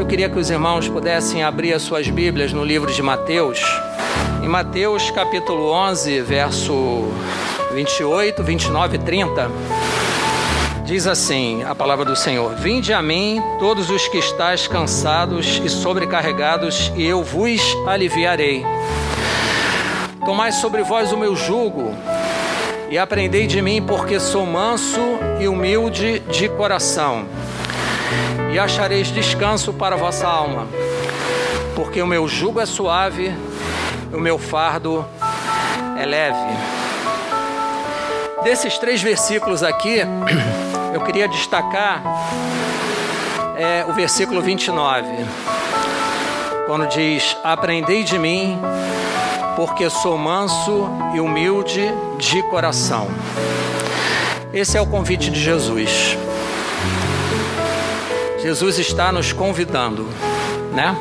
Eu queria que os irmãos pudessem abrir as suas Bíblias no livro de Mateus. Em Mateus capítulo 11, verso 28, 29 e 30. Diz assim a palavra do Senhor: Vinde a mim, todos os que estáis cansados e sobrecarregados, e eu vos aliviarei. Tomai sobre vós o meu jugo e aprendei de mim, porque sou manso e humilde de coração, e achareis descanso para a vossa alma, porque o meu jugo é suave o meu fardo é leve. Desses três versículos aqui, eu queria destacar é, o versículo 29, quando diz: Aprendei de mim, porque sou manso e humilde de coração. Esse é o convite de Jesus. Jesus está nos convidando, né?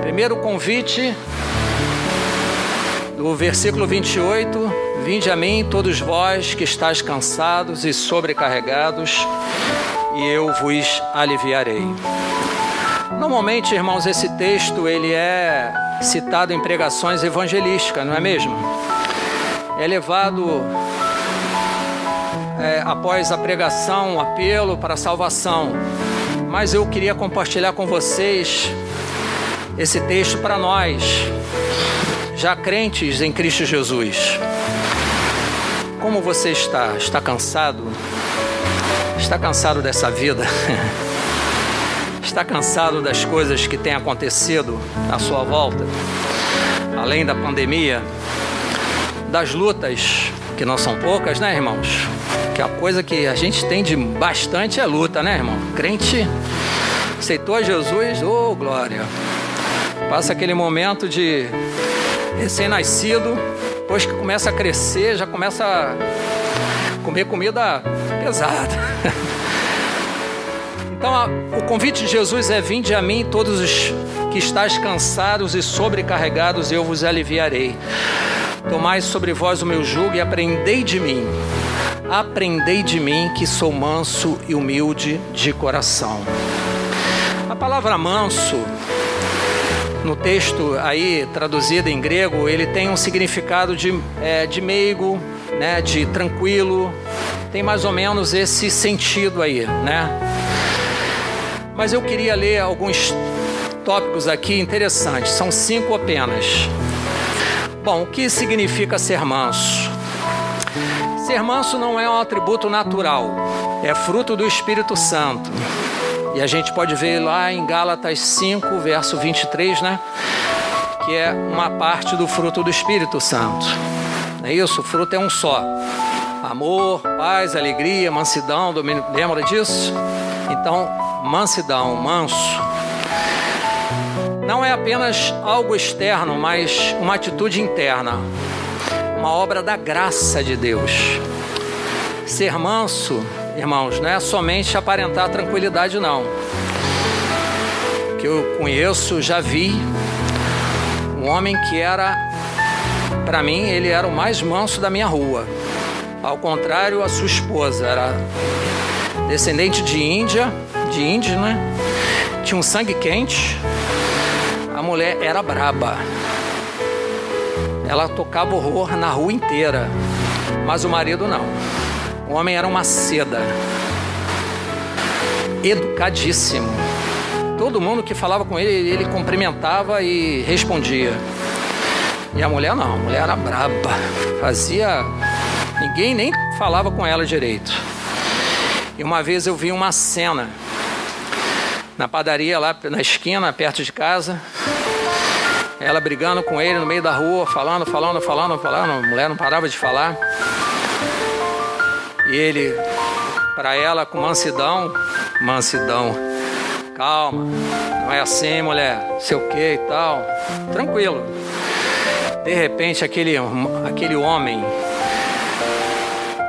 Primeiro convite do versículo 28, vinde a mim todos vós que estáis cansados e sobrecarregados, e eu vos aliviarei. Normalmente, irmãos, esse texto ele é citado em pregações evangelísticas, não é mesmo? É levado é, após a pregação, um apelo para a salvação. Mas eu queria compartilhar com vocês esse texto para nós, já crentes em Cristo Jesus. Como você está? Está cansado? Está cansado dessa vida? Está cansado das coisas que têm acontecido à sua volta? Além da pandemia, das lutas, que não são poucas, né, irmãos? Que a coisa que a gente tem de bastante é luta, né, irmão? Crente aceitou Jesus, ô oh, glória. Passa aquele momento de recém-nascido, depois que começa a crescer, já começa a comer comida pesada. Então, o convite de Jesus é: Vinde a mim, todos os que estáis cansados e sobrecarregados, eu vos aliviarei. Tomai sobre vós o meu jugo e aprendei de mim. Aprendei de mim, que sou manso e humilde de coração. A palavra manso, no texto aí traduzido em grego, ele tem um significado de, é, de meigo, né, de tranquilo. Tem mais ou menos esse sentido aí, né? Mas eu queria ler alguns tópicos aqui interessantes, são cinco apenas. Bom, o que significa ser manso? Ser manso não é um atributo natural, é fruto do Espírito Santo. E a gente pode ver lá em Gálatas 5, verso 23, né? Que é uma parte do fruto do Espírito Santo. Não é isso? O fruto é um só: amor, paz, alegria, mansidão, domínio. Lembra disso? Então, mansidão, manso, não é apenas algo externo, mas uma atitude interna, uma obra da graça de Deus. Ser manso, irmãos, não é somente aparentar tranquilidade, não. Que eu conheço, já vi um homem que era, para mim, ele era o mais manso da minha rua. Ao contrário, a sua esposa era descendente de Índia, de índio, né? Tinha um sangue quente. A mulher era braba. Ela tocava horror na rua inteira. Mas o marido não. O homem era uma seda. Educadíssimo. Todo mundo que falava com ele, ele cumprimentava e respondia. E a mulher não, a mulher era braba. Fazia. Ninguém nem falava com ela direito. E uma vez eu vi uma cena na padaria lá na esquina, perto de casa. Ela brigando com ele no meio da rua, falando, falando, falando, falando. A mulher não parava de falar. E ele, para ela, com mansidão, mansidão, calma, não é assim, mulher, sei o que e tal, tranquilo. De repente, aquele, aquele homem,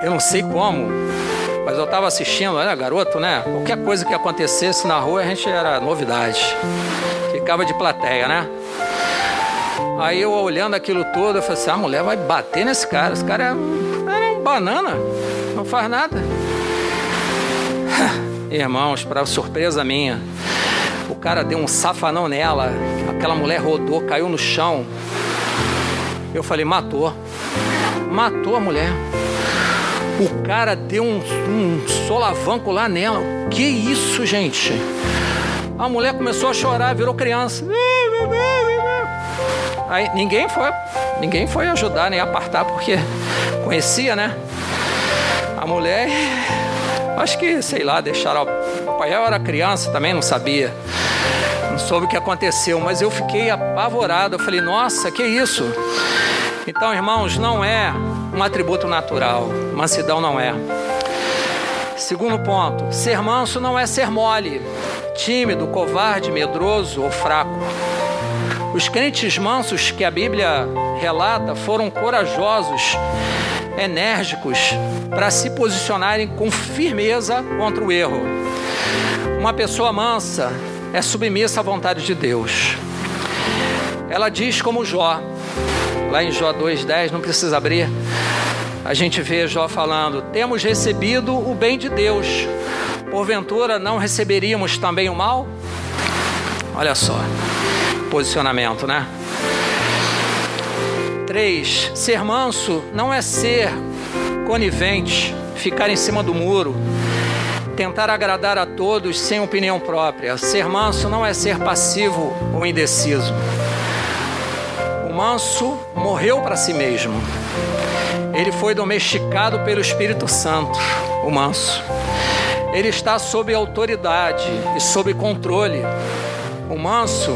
eu não sei como, mas eu estava assistindo, era garoto, né? Qualquer coisa que acontecesse na rua a gente era novidade. Ficava de plateia, né? Aí eu olhando aquilo tudo, eu falei assim: a mulher vai bater nesse cara. Esse cara é, é um banana, não faz nada. Irmãos, para surpresa minha, O cara deu um safanão nela, aquela mulher rodou, caiu no chão. Eu falei: matou. Matou a mulher. O cara deu um, um solavanco lá nela. Que isso, gente? A mulher começou a chorar, virou criança. Aí ninguém foi, ninguém foi ajudar nem apartar porque conhecia, né? A mulher, acho que sei lá, deixaram. O pai era criança também, não sabia, não soube o que aconteceu, mas eu fiquei apavorado. Eu falei, nossa, que isso? Então, irmãos, não é um atributo natural. Mansidão não é. Segundo ponto, ser manso não é ser mole, tímido, covarde, medroso ou fraco. Os crentes mansos que a Bíblia relata foram corajosos, enérgicos, para se posicionarem com firmeza contra o erro. Uma pessoa mansa é submissa à vontade de Deus. Ela diz como Jó, lá em Jó 2,10, não precisa abrir. A gente vê Jó falando: Temos recebido o bem de Deus, porventura não receberíamos também o mal? Olha só posicionamento, né? 3. Ser manso não é ser conivente, ficar em cima do muro, tentar agradar a todos sem opinião própria. Ser manso não é ser passivo ou indeciso. O manso morreu para si mesmo. Ele foi domesticado pelo Espírito Santo, o manso. Ele está sob autoridade e sob controle. O manso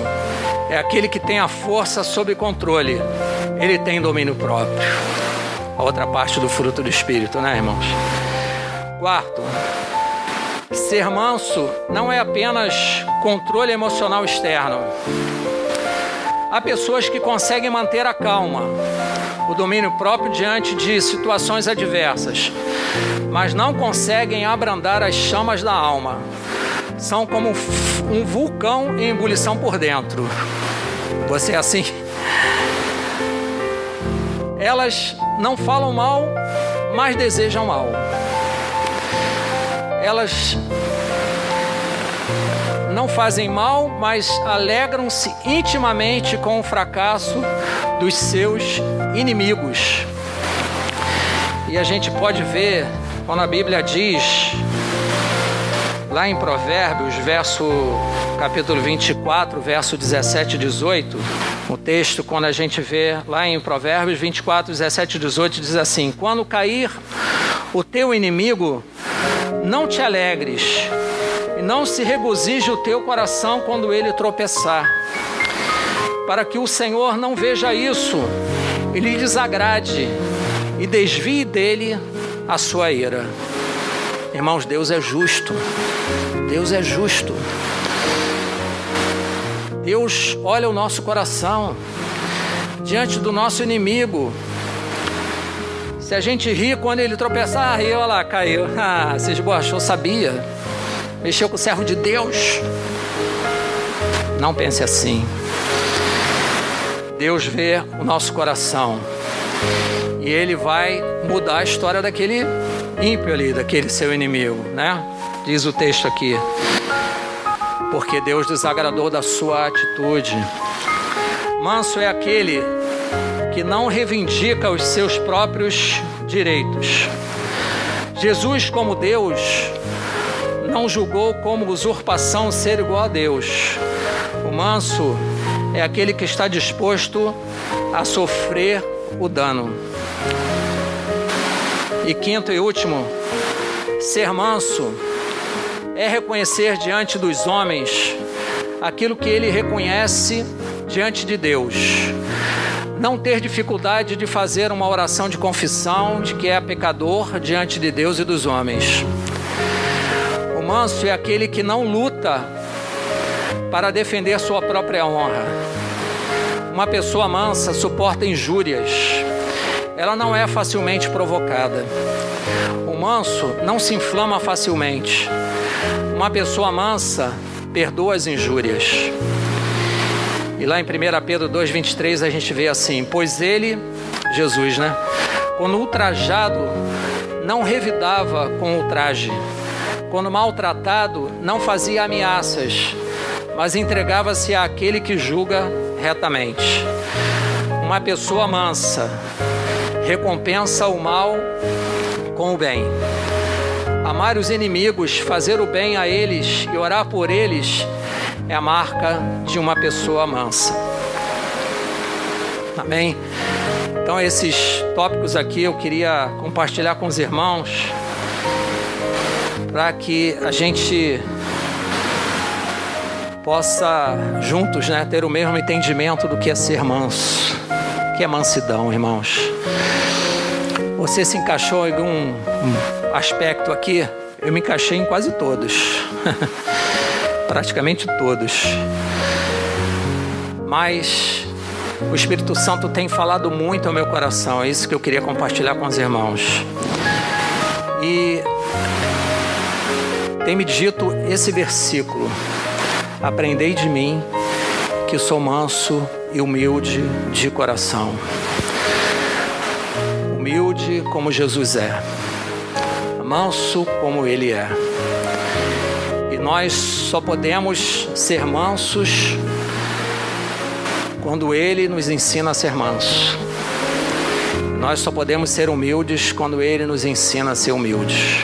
é aquele que tem a força sob controle. Ele tem domínio próprio. A outra parte do fruto do Espírito, né, irmãos? Quarto, ser manso não é apenas controle emocional externo. Há pessoas que conseguem manter a calma, o domínio próprio diante de situações adversas, mas não conseguem abrandar as chamas da alma. São como um vulcão em ebulição por dentro. Você é assim? Elas não falam mal, mas desejam mal. Elas não fazem mal, mas alegram-se intimamente com o fracasso dos seus inimigos. E a gente pode ver quando a Bíblia diz, lá em Provérbios, verso capítulo 24, verso 17 e 18, o texto, quando a gente vê lá em Provérbios 24, 17 e 18, diz assim: Quando cair o teu inimigo, não te alegres, e não se regozije o teu coração quando ele tropeçar, para que o Senhor não veja isso e lhe desagrade e desvie dele a sua ira. Irmãos, Deus é justo. Deus é justo. Deus olha o nosso coração diante do nosso inimigo. Se a gente ri quando ele tropeçar, ah, riu, olha lá, caiu. Ah, se esborrachou, sabia. Mexeu com o servo de Deus. Não pense assim. Deus vê o nosso coração. E ele vai mudar a história daquele ímpio ali, daquele seu inimigo, né? Diz o texto aqui porque Deus desagradou da sua atitude. Manso é aquele que não reivindica os seus próprios direitos. Jesus, como Deus, não julgou como usurpação ser igual a Deus. O manso é aquele que está disposto a sofrer o dano. E quinto e último, ser manso é reconhecer diante dos homens aquilo que ele reconhece diante de Deus. Não ter dificuldade de fazer uma oração de confissão de que é pecador diante de Deus e dos homens. O manso é aquele que não luta para defender sua própria honra. Uma pessoa mansa suporta injúrias. Ela não é facilmente provocada. O manso não se inflama facilmente. Uma pessoa mansa perdoa as injúrias. E lá em 1 Pedro 2,23 a gente vê assim: Pois ele, Jesus, né? Quando ultrajado, não revidava com ultraje. Quando maltratado, não fazia ameaças, mas entregava-se àquele que julga retamente. Uma pessoa mansa recompensa o mal com o bem. Amar os inimigos, fazer o bem a eles e orar por eles é a marca de uma pessoa mansa. Amém? Então, esses tópicos aqui eu queria compartilhar com os irmãos para que a gente possa juntos né, ter o mesmo entendimento do que é ser manso, que é mansidão, irmãos. Você se encaixou em algum aspecto aqui? Eu me encaixei em quase todos, praticamente todos. Mas o Espírito Santo tem falado muito ao meu coração, é isso que eu queria compartilhar com os irmãos. E tem me dito esse versículo: Aprendei de mim, que sou manso e humilde de coração. Humilde como Jesus é, manso como Ele é. E nós só podemos ser mansos quando Ele nos ensina a ser mansos. Nós só podemos ser humildes quando Ele nos ensina a ser humildes.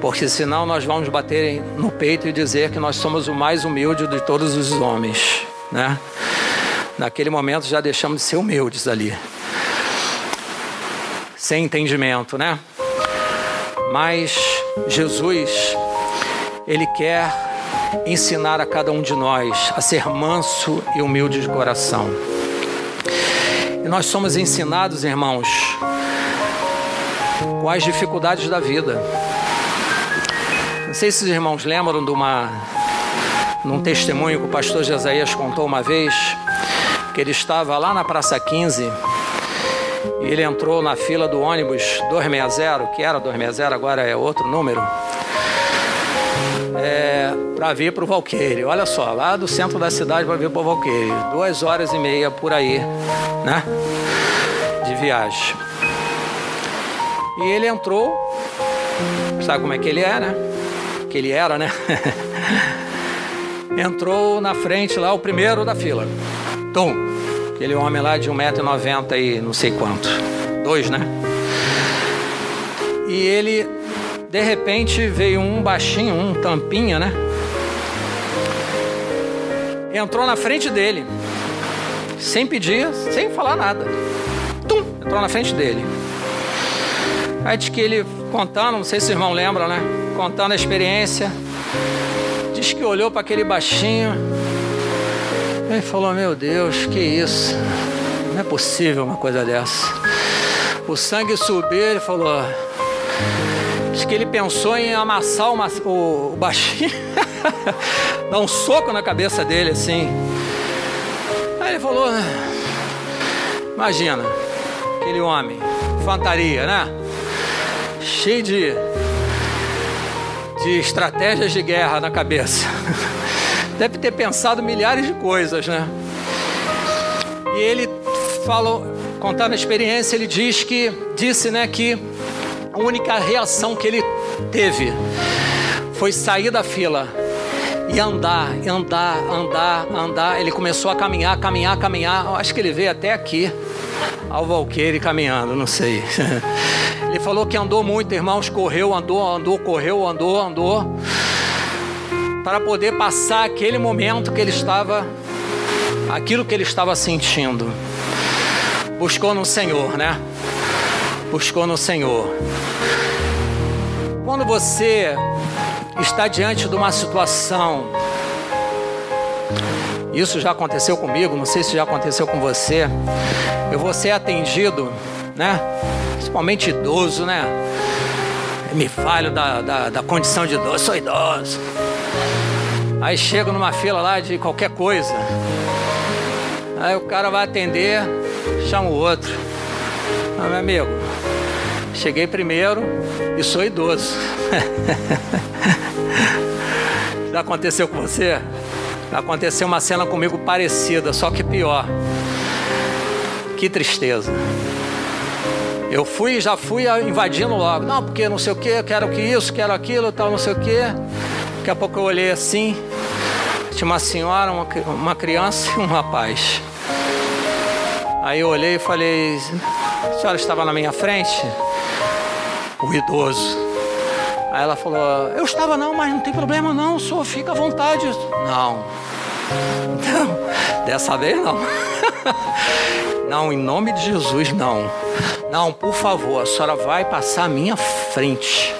Porque senão nós vamos bater no peito e dizer que nós somos o mais humilde de todos os homens, né? Naquele momento já deixamos de ser humildes ali. Sem entendimento, né? Mas Jesus, Ele quer ensinar a cada um de nós a ser manso e humilde de coração. E nós somos ensinados, irmãos, com as dificuldades da vida. Não sei se os irmãos lembram de uma num testemunho que o pastor Jesaías contou uma vez, que ele estava lá na Praça 15 e ele entrou na fila do ônibus 260, que era 260, agora é outro número é, para vir para o Valqueire. Olha só, lá do centro da cidade para vir para o Valqueire. Duas horas e meia por aí, né? De viagem. E ele entrou, sabe como é que ele é, né? Que ele era, né? entrou na frente lá, o primeiro da fila. Tum! Aquele homem lá de 1,90m e não sei quanto. Dois, né? E ele de repente veio um baixinho, um tampinha, né? Entrou na frente dele, sem pedir, sem falar nada. Tum! Entrou na frente dele. Aí diz que ele contando, não sei se o irmão lembra, né? Contando a experiência. Diz que olhou para aquele baixinho. E falou: Meu Deus, que isso? Não é possível uma coisa dessa. O sangue subiu, ele falou: Diz que ele pensou em amassar o, o, o baixinho, dar um soco na cabeça dele assim. Aí ele falou: Imagina, aquele homem, infantaria, né? Cheio de, de estratégias de guerra na cabeça. Deve ter pensado milhares de coisas, né? E ele falou, contando a experiência, ele diz que disse, né, que a única reação que ele teve foi sair da fila e andar, andar, andar, andar. Ele começou a caminhar, caminhar, caminhar. acho que ele veio até aqui, ao Valqueire caminhando, não sei. Ele falou que andou muito, irmãos, correu, andou, andou, correu, andou, andou, para poder passar aquele momento que ele estava, aquilo que ele estava sentindo. Buscou no Senhor, né? buscou no Senhor. Quando você está diante de uma situação, isso já aconteceu comigo, não sei se já aconteceu com você, eu vou ser atendido, né? Principalmente idoso, né? Me falho da, da, da condição de idoso, sou idoso. Aí chego numa fila lá de qualquer coisa. Aí o cara vai atender, chama o outro. Ah, meu amigo, Cheguei primeiro e sou idoso. Já aconteceu com você? Aconteceu uma cena comigo parecida, só que pior. Que tristeza. Eu fui, já fui invadindo logo. Não, porque não sei o que, quero que isso, quero aquilo, tal, não sei o que. Daqui a pouco eu olhei assim. Tinha uma senhora, uma, uma criança e um rapaz. Aí eu olhei e falei: A senhora estava na minha frente? O idoso. Aí ela falou: Eu estava não, mas não tem problema não, senhor, fica à vontade. Não. Não, dessa vez não. Não, em nome de Jesus, não. Não, por favor, a senhora vai passar à minha frente.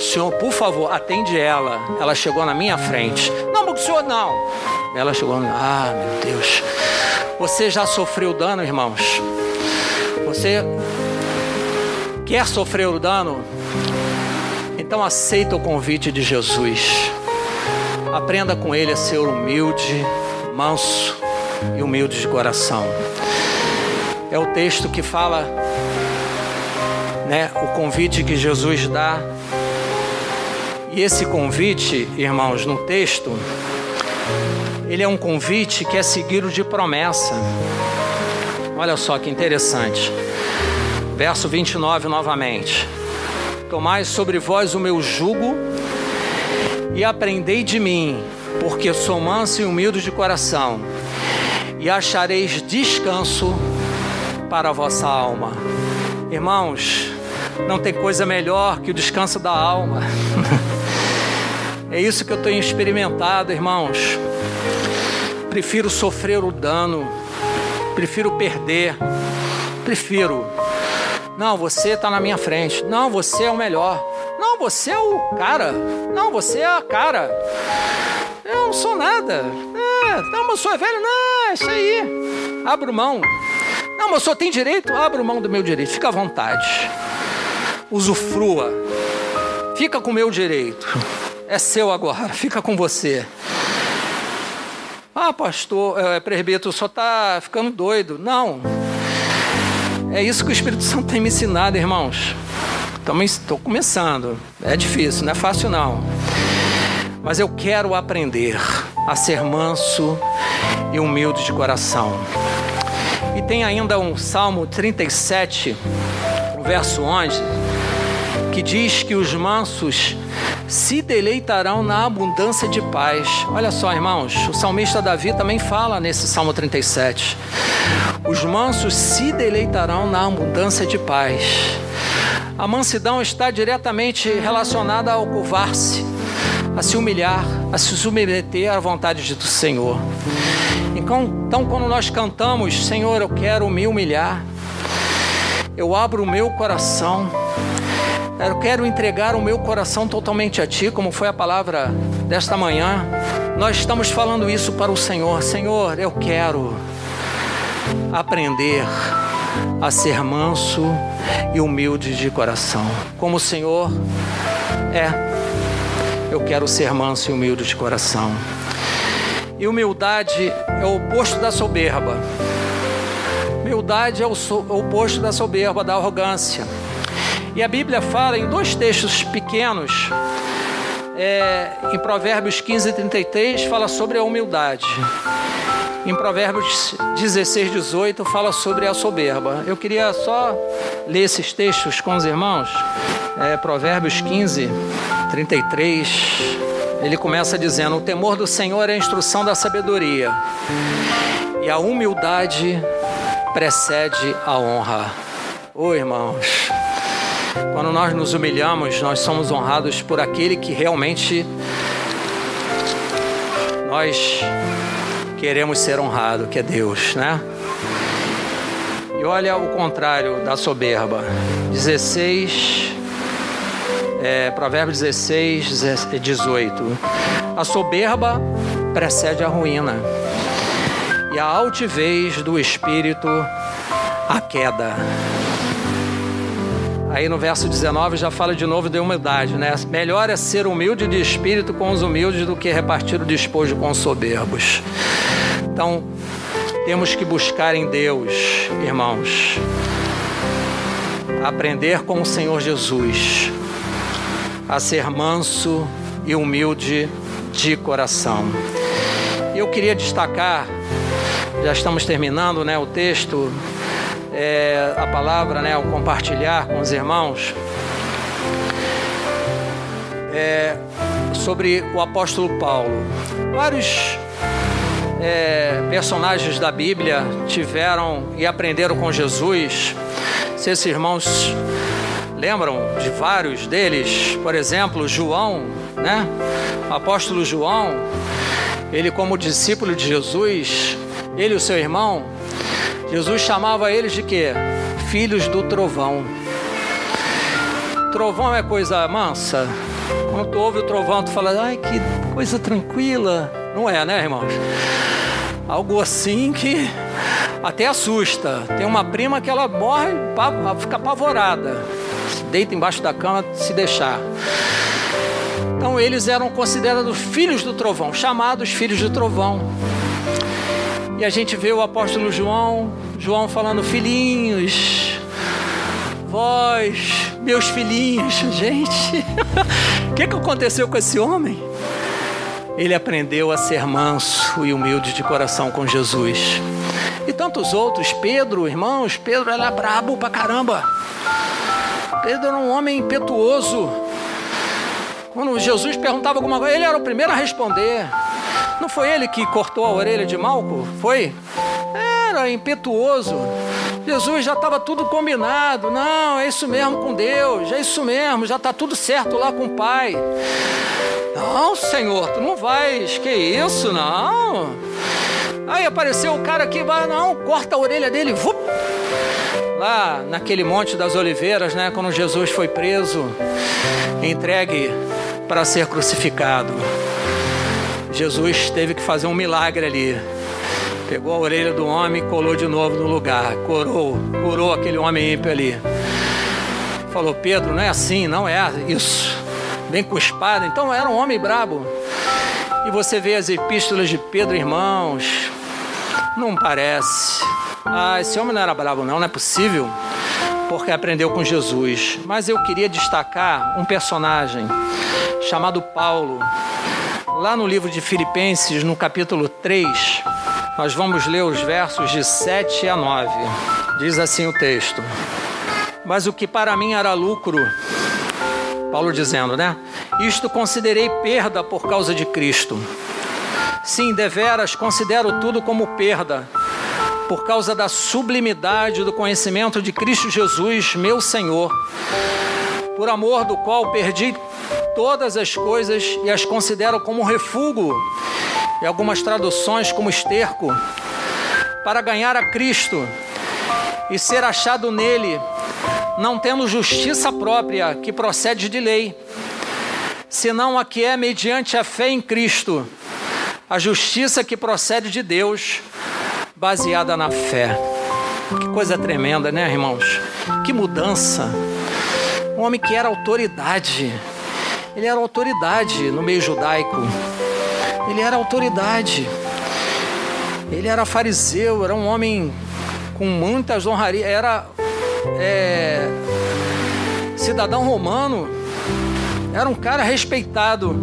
Senhor, por favor, atende ela. Ela chegou na minha frente. Não, porque o senhor não. Ela chegou. Ah, meu Deus. Você já sofreu dano, irmãos? Você quer sofrer o dano? Então aceita o convite de Jesus. Aprenda com ele a ser humilde, manso e humilde de coração. É o texto que fala, né, o convite que Jesus dá. E esse convite, irmãos, no texto, ele é um convite que é seguido de promessa. Olha só que interessante. Verso 29 novamente. Tomai sobre vós o meu jugo e aprendei de mim, porque sou manso e humilde de coração, e achareis descanso para a vossa alma. Irmãos, não tem coisa melhor que o descanso da alma. é isso que eu tenho experimentado, irmãos. Prefiro sofrer o dano, prefiro perder, prefiro. Não, você está na minha frente. Não, você é o melhor. Não, você é o cara. Não, você é a cara. Eu não sou nada. É, não, mas sou velho. Não, é isso aí. Abro mão. Não, mas só tem direito. Abro mão do meu direito. Fica à vontade. Usufrua. Fica com o meu direito. É seu agora. Fica com você. Ah, pastor, é, presbítero, só está ficando doido. Não. É isso que o Espírito Santo tem me ensinado, irmãos. Também estou começando. É difícil, não é fácil não. Mas eu quero aprender a ser manso e humilde de coração. E tem ainda um Salmo 37, o verso 11, que diz que os mansos se deleitarão na abundância de paz. Olha só, irmãos, o salmista Davi também fala nesse Salmo 37. Os mansos se deleitarão na abundância de paz. A mansidão está diretamente relacionada ao curvar-se, a se humilhar, a se submeter à vontade do Senhor. Então, então, quando nós cantamos, Senhor, eu quero me humilhar, eu abro o meu coração eu quero entregar o meu coração totalmente a Ti, como foi a palavra desta manhã. Nós estamos falando isso para o Senhor. Senhor, eu quero aprender a ser manso e humilde de coração. Como o Senhor é, eu quero ser manso e humilde de coração. E humildade é o oposto da soberba. Humildade é o oposto da soberba, da arrogância. E a Bíblia fala em dois textos pequenos, é, em Provérbios 15 e 33, fala sobre a humildade. Em Provérbios 16, 18, fala sobre a soberba. Eu queria só ler esses textos com os irmãos. É, Provérbios 15, 33. Ele começa dizendo: O temor do Senhor é a instrução da sabedoria, e a humildade precede a honra. Ô irmãos, quando nós nos humilhamos, nós somos honrados por aquele que realmente nós queremos ser honrado, que é Deus, né? E olha o contrário da soberba. 16, é, Provérbios 16, 18. A soberba precede a ruína, e a altivez do espírito a queda. Aí no verso 19 já fala de novo de humildade, né? Melhor é ser humilde de espírito com os humildes do que repartir o despojo com os soberbos. Então, temos que buscar em Deus, irmãos, aprender com o Senhor Jesus a ser manso e humilde de coração. Eu queria destacar, já estamos terminando, né, o texto é, a palavra, né, ao compartilhar com os irmãos, é, sobre o apóstolo Paulo. Vários é, personagens da Bíblia tiveram e aprenderam com Jesus. Se esses irmãos lembram de vários deles, por exemplo, João, né? O apóstolo João, ele como discípulo de Jesus, ele e o seu irmão, Jesus chamava eles de quê? Filhos do trovão. Trovão é coisa mansa. Quando tu ouve o trovão, tu fala, ai que coisa tranquila. Não é, né, irmãos? Algo assim que até assusta. Tem uma prima que ela morre, fica apavorada. Deita embaixo da cama se deixar. Então eles eram considerados filhos do trovão, chamados filhos do trovão. E a gente vê o apóstolo João, João falando filhinhos, vós, meus filhinhos, gente. O que, que aconteceu com esse homem? ele aprendeu a ser manso e humilde de coração com Jesus. E tantos outros, Pedro, irmãos, Pedro era brabo pra caramba. Pedro era um homem impetuoso. Quando Jesus perguntava alguma coisa, ele era o primeiro a responder. Não foi ele que cortou a orelha de Malco? Foi? Era impetuoso. Jesus já estava tudo combinado. Não, é isso mesmo com Deus, é isso mesmo, já está tudo certo lá com o Pai. Não, Senhor, tu não vais. Que isso, não. Aí apareceu o cara que vai, não, corta a orelha dele, vup. Lá naquele Monte das Oliveiras, né, quando Jesus foi preso, entregue para ser crucificado. Jesus teve que fazer um milagre ali. Pegou a orelha do homem e colou de novo no lugar. Curou, curou aquele homem ímpio ali. Falou, Pedro, não é assim, não é isso bem com espada. Então era um homem brabo. E você vê as epístolas de Pedro, irmãos, não parece. Ah, esse homem não era brabo, não, não é possível, porque aprendeu com Jesus. Mas eu queria destacar um personagem chamado Paulo. Lá no livro de Filipenses, no capítulo 3, nós vamos ler os versos de 7 a 9. Diz assim o texto: Mas o que para mim era lucro, Paulo dizendo, né? Isto considerei perda por causa de Cristo. Sim, deveras considero tudo como perda, por causa da sublimidade do conhecimento de Cristo Jesus, meu Senhor, por amor do qual perdi todas as coisas e as considero como refúgio, e algumas traduções como esterco, para ganhar a Cristo e ser achado nele não tendo justiça própria que procede de lei, senão a que é mediante a fé em Cristo, a justiça que procede de Deus, baseada na fé. Que coisa tremenda, né, irmãos? Que mudança. Um homem que era autoridade, ele era autoridade no meio judaico, ele era autoridade, ele era fariseu, era um homem com muitas honrarias, era é, cidadão romano, era um cara respeitado.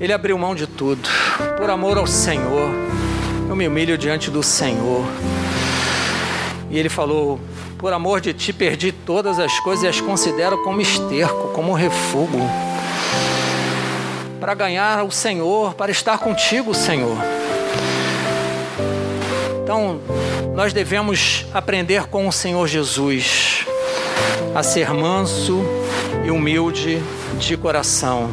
Ele abriu mão de tudo, por amor ao Senhor. Eu me humilho diante do Senhor. E ele falou: Por amor de ti, perdi todas as coisas e as considero como esterco, como refúgio. Para ganhar o Senhor, para estar contigo, Senhor. Então, nós devemos aprender com o Senhor Jesus a ser manso e humilde de coração.